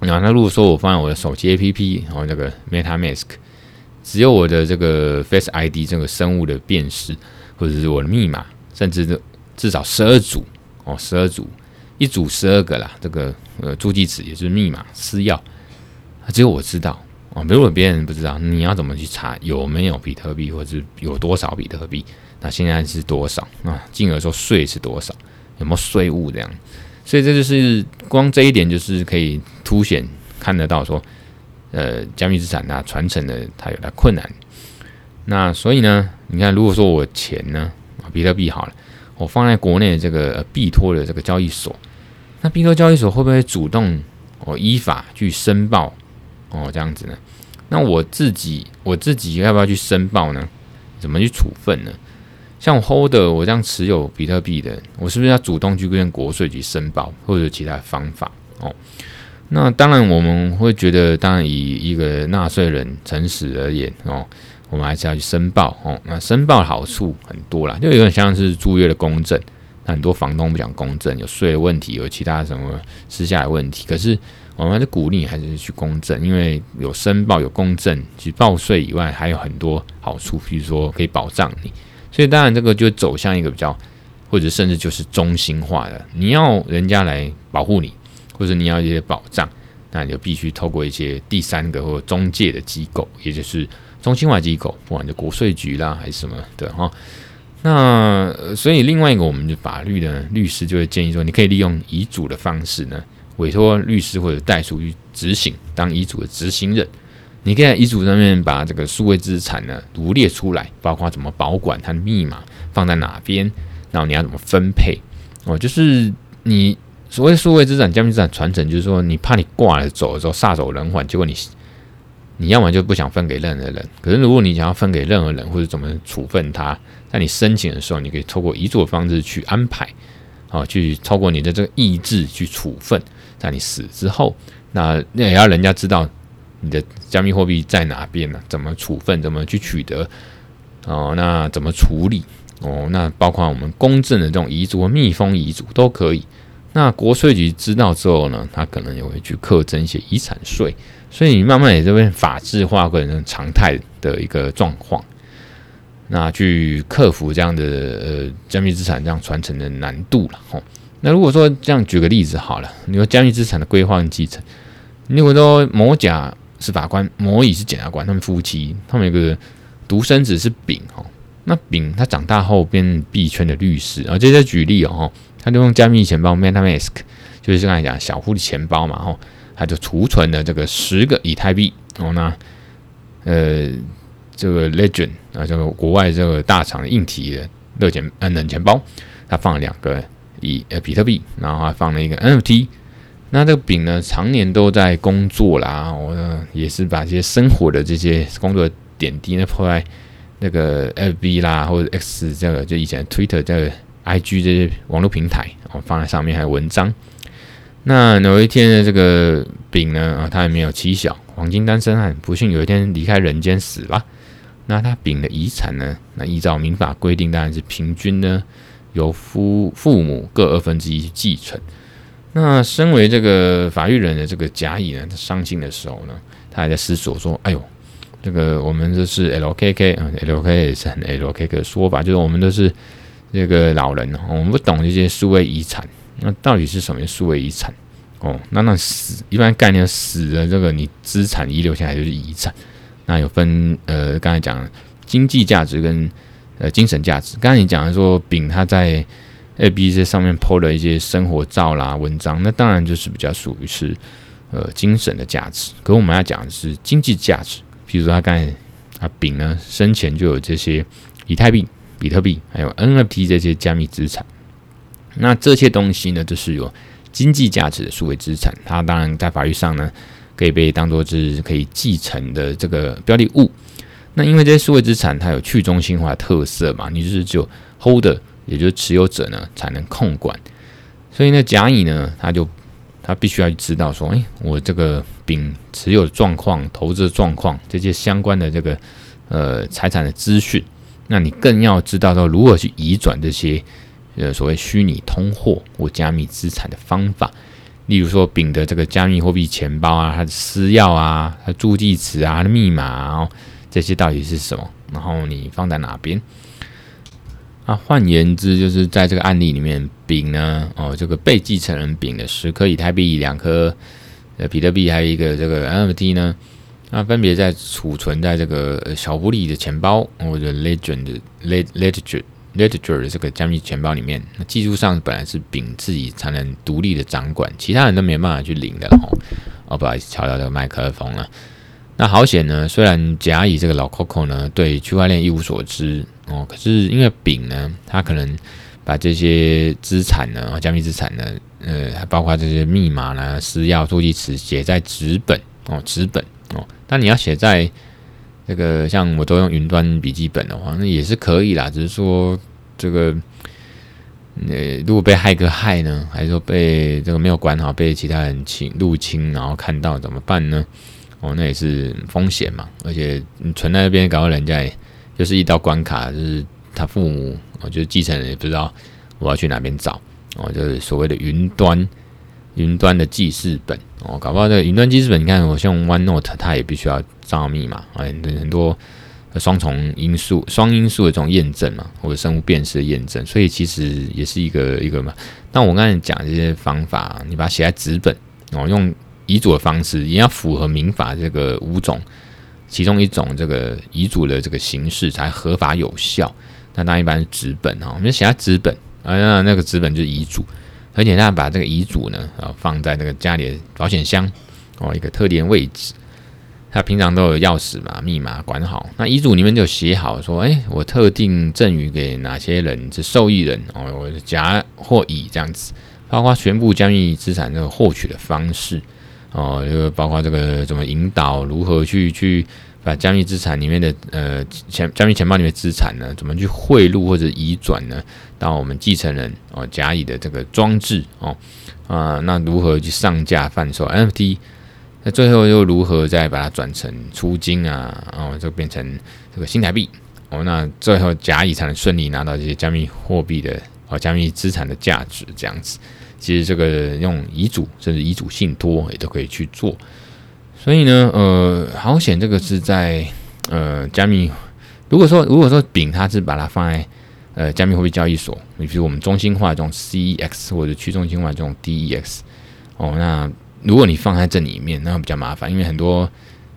那那如果说我放在我的手机 APP，然后那个 MetaMask，只有我的这个 Face ID 这个生物的辨识，或者是我的密码，甚至至少十二组哦，十二组，一组十二个啦，这个呃助记词也就是密码私钥，只有我知道哦，如果别人不知道，你要怎么去查有没有比特币，或者是有多少比特币？那现在是多少啊？进而说税是多少？有没有税务这样？所以这就是光这一点，就是可以凸显看得到说，呃，加密资产它传承的它有它困难。那所以呢，你看，如果说我钱呢，比特币好了，我放在国内这个币托的这个交易所，那币托交易所会不会主动我依法去申报哦？这样子呢？那我自己我自己要不要去申报呢？怎么去处分呢？像 holder 我这样持有比特币的，我是不是要主动去跟国税局申报，或者其他方法哦？那当然我们会觉得，当然以一个纳税人诚实而言哦，我们还是要去申报哦。那申报好处很多啦，就有点像是租约的公证，那很多房东不讲公证，有税的问题，有其他什么私下的问题。可是我们还是鼓励你还是去公证，因为有申报有公证，其实报税以外还有很多好处，比如说可以保障你。所以当然，这个就走向一个比较，或者甚至就是中心化的。你要人家来保护你，或者你要一些保障，那你就必须透过一些第三个或中介的机构，也就是中心化机构，不管是国税局啦还是什么的哈。那所以另外一个，我们的法律的律师就会建议说，你可以利用遗嘱的方式呢，委托律师或者代书去执行，当遗嘱的执行人。你可以在遗嘱上面把这个数位资产呢罗列出来，包括怎么保管它的密码放在哪边，然后你要怎么分配哦，就是你所谓数位资产、加密资产传承，就是说你怕你挂了走了之后撒手人寰，结果你你要么就不想分给任何人，可是如果你想要分给任何人或者怎么处分它，在你申请的时候，你可以透过遗嘱的方式去安排，啊，去透过你的这个意志去处分，在你死之后，那那也要人家知道。你的加密货币在哪边呢？怎么处分？怎么去取得？哦，那怎么处理？哦，那包括我们公证的这种遗嘱或密封遗嘱都可以。那国税局知道之后呢，他可能也会去课征一些遗产税。所以你慢慢也就会法制化或者常态的一个状况，那去克服这样的呃加密资产这样传承的难度了。哦，那如果说这样举个例子好了，你说加密资产的规划跟继承，你如果说某甲是法官，摩乙是检察官，他们夫妻，他们有个独生子是丙哦。那丙他长大后变币圈的律师，啊，这些举例哦，他就用加密钱包 MetaMask，就是刚才讲小户的钱包嘛，吼，他就储存了这个十个以太币哦。那呃，这个 Legend 啊，这个国外这个大厂的硬体的热钱呃冷钱包，他放了两个以呃比特币，然后还放了一个 NFT。那这个丙呢，常年都在工作啦，我呢也是把这些生活的这些工作点滴呢，放在那个 FB 啦，或者 X 这个就以前 Twitter 这个 IG 这些网络平台，我放在上面还有文章。那有一天呢，这个丙呢啊，他也没有妻小，黄金单身汉，不幸有一天离开人间死了。那他丙的遗产呢，那依照民法规定，当然是平均呢由夫父母各二分之一继承。那身为这个法律人的这个甲乙呢，他伤心的时候呢，他还在思索说：“哎呦，这个我们这是 LKK 啊，LKK 是很 LKK 的说法，就是我们都是这个老人，我们不懂这些数位遗产。那到底是什么数位遗产？哦，那那死一般概念死的这个你资产遗留下来就是遗产。那有分呃，刚才讲经济价值跟呃精神价值。刚才你讲的说丙他在。A、B 这上面 PO 了一些生活照啦、文章，那当然就是比较属于是呃精神的价值。可我们要讲的是经济价值，比如说他刚才啊丙呢生前就有这些以太币、比特币，还有 NFT 这些加密资产。那这些东西呢，就是有经济价值的数位资产，它当然在法律上呢，可以被当作是可以继承的这个标的物。那因为这些数位资产它有去中心化特色嘛，你就是只有 hold 也就是持有者呢才能控管。所以呢，甲乙呢，他就他必须要知道说，哎，我这个丙持有的状况、投资的状况这些相关的这个呃财产的资讯。那你更要知道说如何去移转这些呃所谓虚拟通货或加密资产的方法。例如说，丙的这个加密货币钱包啊，它的私钥啊，它的助记词啊，它的密码啊，这些到底是什么？然后你放在哪边？啊，换言之，就是在这个案例里面，丙呢，哦，这个被继承人丙的十颗以太币、两颗呃比特币，还有一个这个 NFT 呢，那分别在储存在这个小布利的钱包或者 Legend Ledger。Ledger 的这个加密钱包里面，那技术上本来是丙自己才能独立的掌管，其他人都没办法去领的哦。哦，不好意思，敲到这个麦克风了。那好险呢，虽然甲乙这个老 Coco 呢对区块链一无所知哦，可是因为丙呢，他可能把这些资产呢，加密资产呢，呃，包括这些密码呢、私钥、助记词写在纸本哦，纸本哦，但你要写在这个像我都用云端笔记本的话，那也是可以啦，只是说。这个，呃，如果被骇客害呢，还是说被这个没有管好，被其他人侵入侵，然后看到怎么办呢？哦，那也是风险嘛。而且你存在那边，搞到人家也就是一道关卡，就是他父母，哦，就是继承人也不知道我要去哪边找。哦，就是所谓的云端云端的记事本。哦，搞不好这云端记事本，你看我像 OneNote，它也必须要账号密码，哎，很多。双重因素、双因素的这种验证嘛，或者生物辨识的验证，所以其实也是一个一个嘛。那我刚才讲这些方法，你把它写在纸本哦，用遗嘱的方式，也要符合民法这个五种，其中一种这个遗嘱的这个形式才合法有效。那当然一般是纸本哦，我们写下纸本，啊，那那个纸本就是遗嘱，而且他把这个遗嘱呢，啊，放在那个家里的保险箱哦，一个特定位置。他平常都有钥匙嘛，密码管好。那遗嘱里面就写好说，哎，我特定赠与给哪些人是受益人哦，我甲或乙这样子，包括全部加密资产这个获取的方式哦，就包括这个怎么引导，如何去去把加密资产里面的呃钱加密钱包里面资产呢，怎么去汇入或者移转呢到我们继承人哦甲乙的这个装置哦啊、那如何去上架贩售 NFT？那最后又如何再把它转成出金啊？哦，就变成这个新台币哦。那最后甲乙才能顺利拿到这些加密货币的哦，加密资产的价值这样子。其实这个用遗嘱甚至遗嘱信托也都可以去做。所以呢，呃，好险这个是在呃加密。如果说如果说丙他是把它放在呃加密货币交易所，你比如我们中心化这种 CEX 或者去中心化这种 DEX 哦，那。如果你放在这里面，那比较麻烦，因为很多，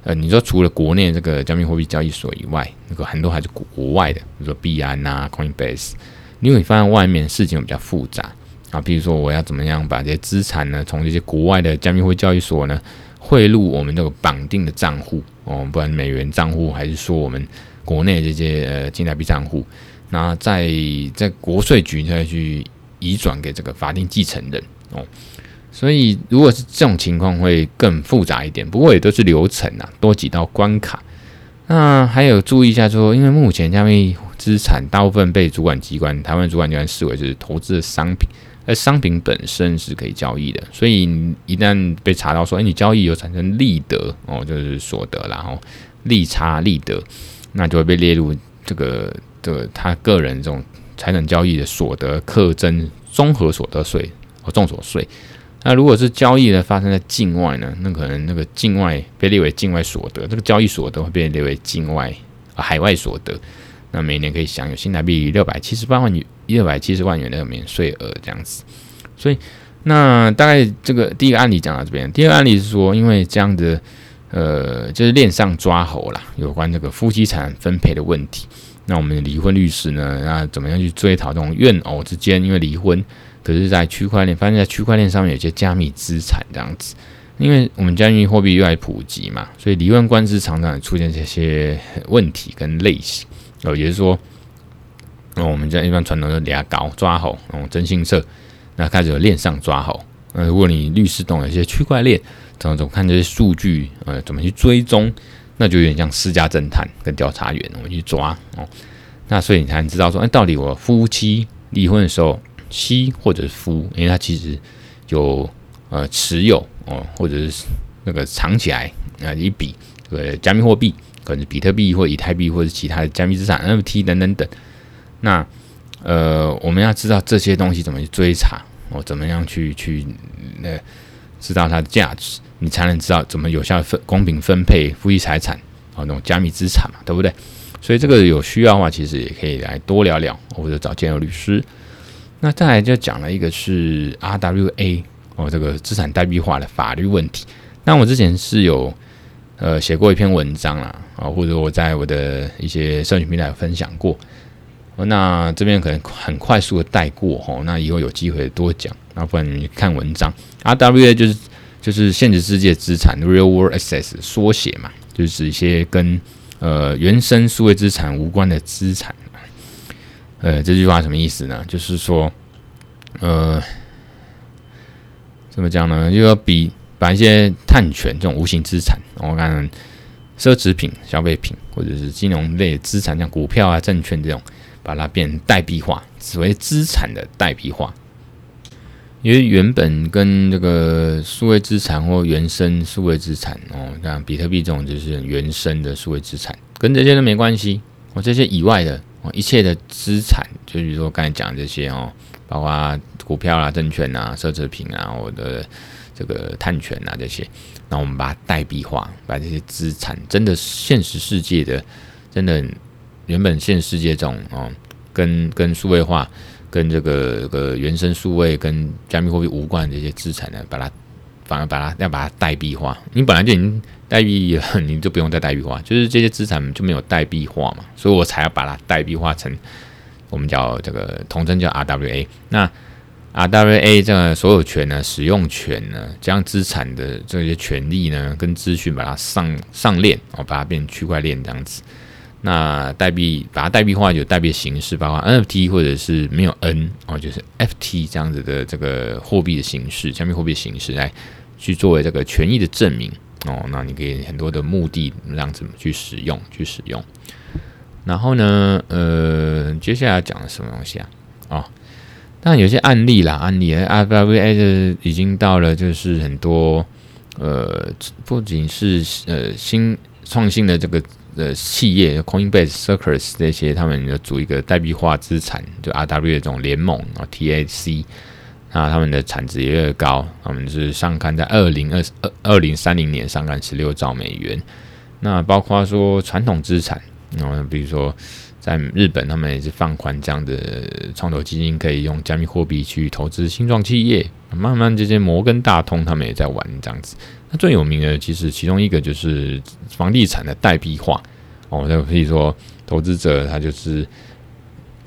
呃，你说除了国内这个加密货币交易所以外，那个很多还是国外的，比如说币安呐、Coinbase，因为你放在外面，事情比较复杂啊。比如说，我要怎么样把这些资产呢，从这些国外的加密货币交易所呢，汇入我们这个绑定的账户哦，不管美元账户还是说我们国内这些呃金台币账户，那在在国税局再去移转给这个法定继承人哦。所以，如果是这种情况，会更复杂一点。不过也都是流程啊，多几道关卡。那还有注意一下说，因为目前加密资产大部分被主管机关、台湾主管机关视为是投资的商品，而商品本身是可以交易的。所以一旦被查到说，哎，你交易有产生利得哦，就是所得，然后利差利得，那就会被列入这个这个他个人这种财产交易的所得课征综合所得税和综所税。那如果是交易呢发生在境外呢，那可能那个境外被列为境外所得，这个交易所得会被列为境外啊海外所得，那每年可以享有新台币六百七十八万元，六百七十万元的免税额这样子。所以那大概这个第一个案例讲到这边，第二个案例是说，因为这样的呃就是链上抓猴啦，有关这个夫妻产分配的问题，那我们离婚律师呢，那怎么样去追讨这种怨偶之间因为离婚？可是，在区块链，发现在区块链上面有些加密资产这样子，因为我们加密货币越来越普及嘛，所以离婚官司常常出现这些问题跟类型。哦，也就是说，那，我们在一般传统的俩搞抓猴，哦，征信社那开始有链上抓好。呃，如果你律师懂一些区块链，怎么怎么看这些数据，呃，怎么去追踪，那就有点像私家侦探跟调查员，我们去抓哦。那所以你才能知道说，哎，到底我夫妻离婚的时候，妻或者是夫，因为他其实有呃持有哦，或者是那个藏起来啊一笔呃加密货币，可能比特币或以太币或者其他的加密资产 NFT 等等等。那呃，我们要知道这些东西怎么去追查。我怎么样去去呃知道它的价值，你才能知道怎么有效分公平分配夫妻财产啊，那种加密资产嘛，对不对？所以这个有需要的话，其实也可以来多聊聊，或者找建友律师。那再来就讲了一个是 RWA 哦，这个资产代币化的法律问题。那我之前是有呃写过一篇文章啦，啊，或者我在我的一些社群平台有分享过。那这边可能很快速的带过吼，那以后有机会多讲。那不然你看文章，RWA 就是就是现实世界资产 （Real World Assets） 缩写嘛，就是一些跟呃原生数位资产无关的资产。呃，这句话什么意思呢？就是说，呃，怎么讲呢？就要比把一些碳权这种无形资产，我看奢侈品、消费品或者是金融类资产，像股票啊、证券这种。把它变代币化，所谓资产的代币化，因为原本跟这个数位资产或原生数位资产哦，像比特币这种就是原生的数位资产，跟这些都没关系。哦，这些以外的哦，一切的资产，就比如说刚才讲这些哦，包括股票啊、证券啊、奢侈品啊，我的这个碳权啊这些，那我们把它代币化，把这些资产真的现实世界的真的。原本现实世界中哦，跟跟数位化、跟这个这个原生数位、跟加密货币无关的这些资产呢，把它反而把它要把它代币化。你本来就已经代币了，你就不用再代币化，就是这些资产就没有代币化嘛，所以我才要把它代币化成我们叫这个统称叫 RWA。那 RWA 这个所有权呢、使用权呢，将资产的这些权利呢跟资讯把它上上链哦，把它变成区块链这样子。那代币把它代币化，有代币的形式，包括 NFT 或者是没有 N 哦，就是 FT 这样子的这个货币的形式，加密货币的形式来去作为这个权益的证明哦。那你可以很多的目的让怎么去使用去使用。然后呢，呃，接下来讲的什么东西啊？哦，但有些案例啦，案例 RWA 的已经到了，就是很多呃，不仅是呃新创新的这个。呃企业，Coinbase、Circus 这些，他们有组一个代币化资产，就 RWA 这种联盟啊，TAC，那他们的产值也越高，他们是上看在二零二二二零三零年上看十六兆美元。那包括说传统资产，然后比如说在日本，他们也是放宽这样的创投基金，可以用加密货币去投资新创企业。慢慢这些摩根大通他们也在玩这样子。那最有名的，其实其中一个就是房地产的代币化哦。那可以说，投资者他就是，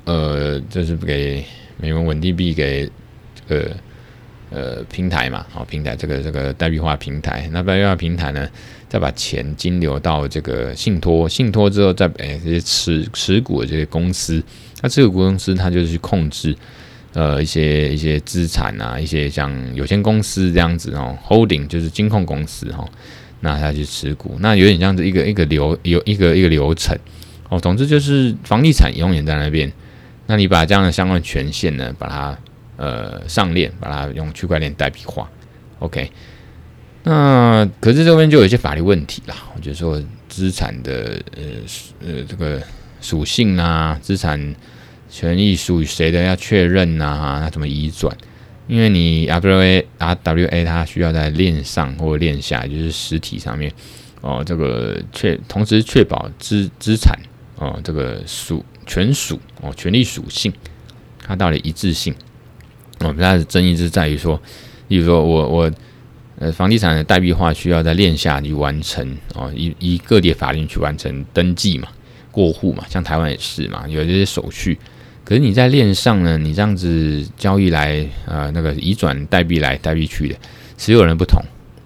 呃，就是给美元稳定币给这个呃平台嘛，哦平台这个这个代币化平台。那代币化平台呢，再把钱金流到这个信托，信托之后再哎这些持持股的这些公司，那持股公司它就是去控制。呃，一些一些资产啊，一些像有限公司这样子哦，holding 就是金控公司哈，那它去持股，那有点像是一个一个流有一个一个流程哦。总之就是房地产永远在那边，那你把这样的相关权限呢，把它呃上链，把它用区块链代币化，OK。那可是这边就有一些法律问题啦，我觉得说资产的呃呃这个属性啊，资产。权益属于谁的要确认呐、啊？那怎么移转？因为你 RWA RWA 它需要在链上或链下，就是实体上面哦，这个确同时确保资资产哦，这个属权属哦，权利属性它到底一致性。我们它的争议是在于说，例如说我我呃房地产的代币化需要在链下去完成哦，以以个别法令去完成登记嘛、过户嘛，像台湾也是嘛，有这些手续。可是你在链上呢，你这样子交易来，呃，那个移转代币来代币去的，持有人不同，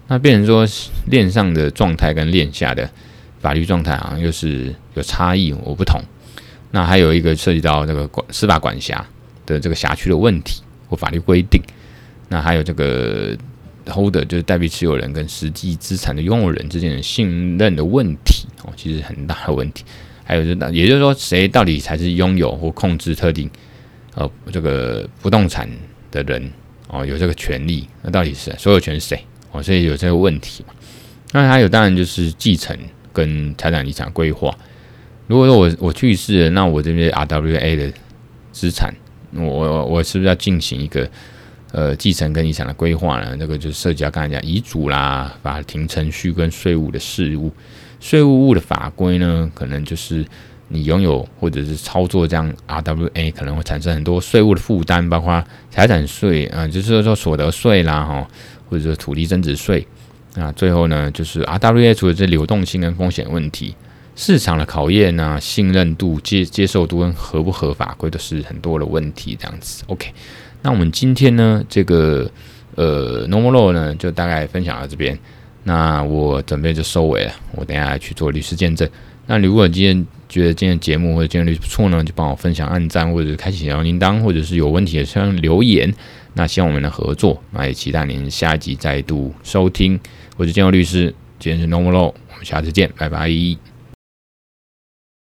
那变成说链上的状态跟链下的法律状态好像又是有差异，我不同。那还有一个涉及到这个管司法管辖的这个辖区的问题或法律规定。那还有这个 holder 就是代币持有人跟实际资产的拥有人之间的信任的问题哦，其实很大的问题。还有就是，也就是说，谁到底才是拥有或控制特定呃这个不动产的人哦？有这个权利，那到底是所有权是谁哦？所以有这个问题嘛？那还有当然就是继承跟财产遗产规划。如果说我我去世了，那我这边 RWA 的资产，我我我是不是要进行一个呃继承跟遗产的规划呢？这个就涉及到刚才讲遗嘱啦、法庭程序跟税务的事务。税务务的法规呢，可能就是你拥有或者是操作这样 RWA，可能会产生很多税务的负担，包括财产税啊、就是说所得税啦，哈，或者说土地增值税啊。最后呢，就是 RWA 除了这流动性跟风险问题，市场的考验啊，信任度、接接受度跟合不合法规都是很多的问题。这样子，OK。那我们今天呢，这个呃 Normal Law 呢，就大概分享到这边。那我准备就收尾了，我等下去做律师见证。那如果今天觉得今天节目或者今天律师不错呢，就帮我分享、按赞或者开启小铃铛，或者是有问题的向留言。那希望我们的合作，那也期待您下一集再度收听。我是建佑律师，今天是 Normal Law，我们下次见，拜拜。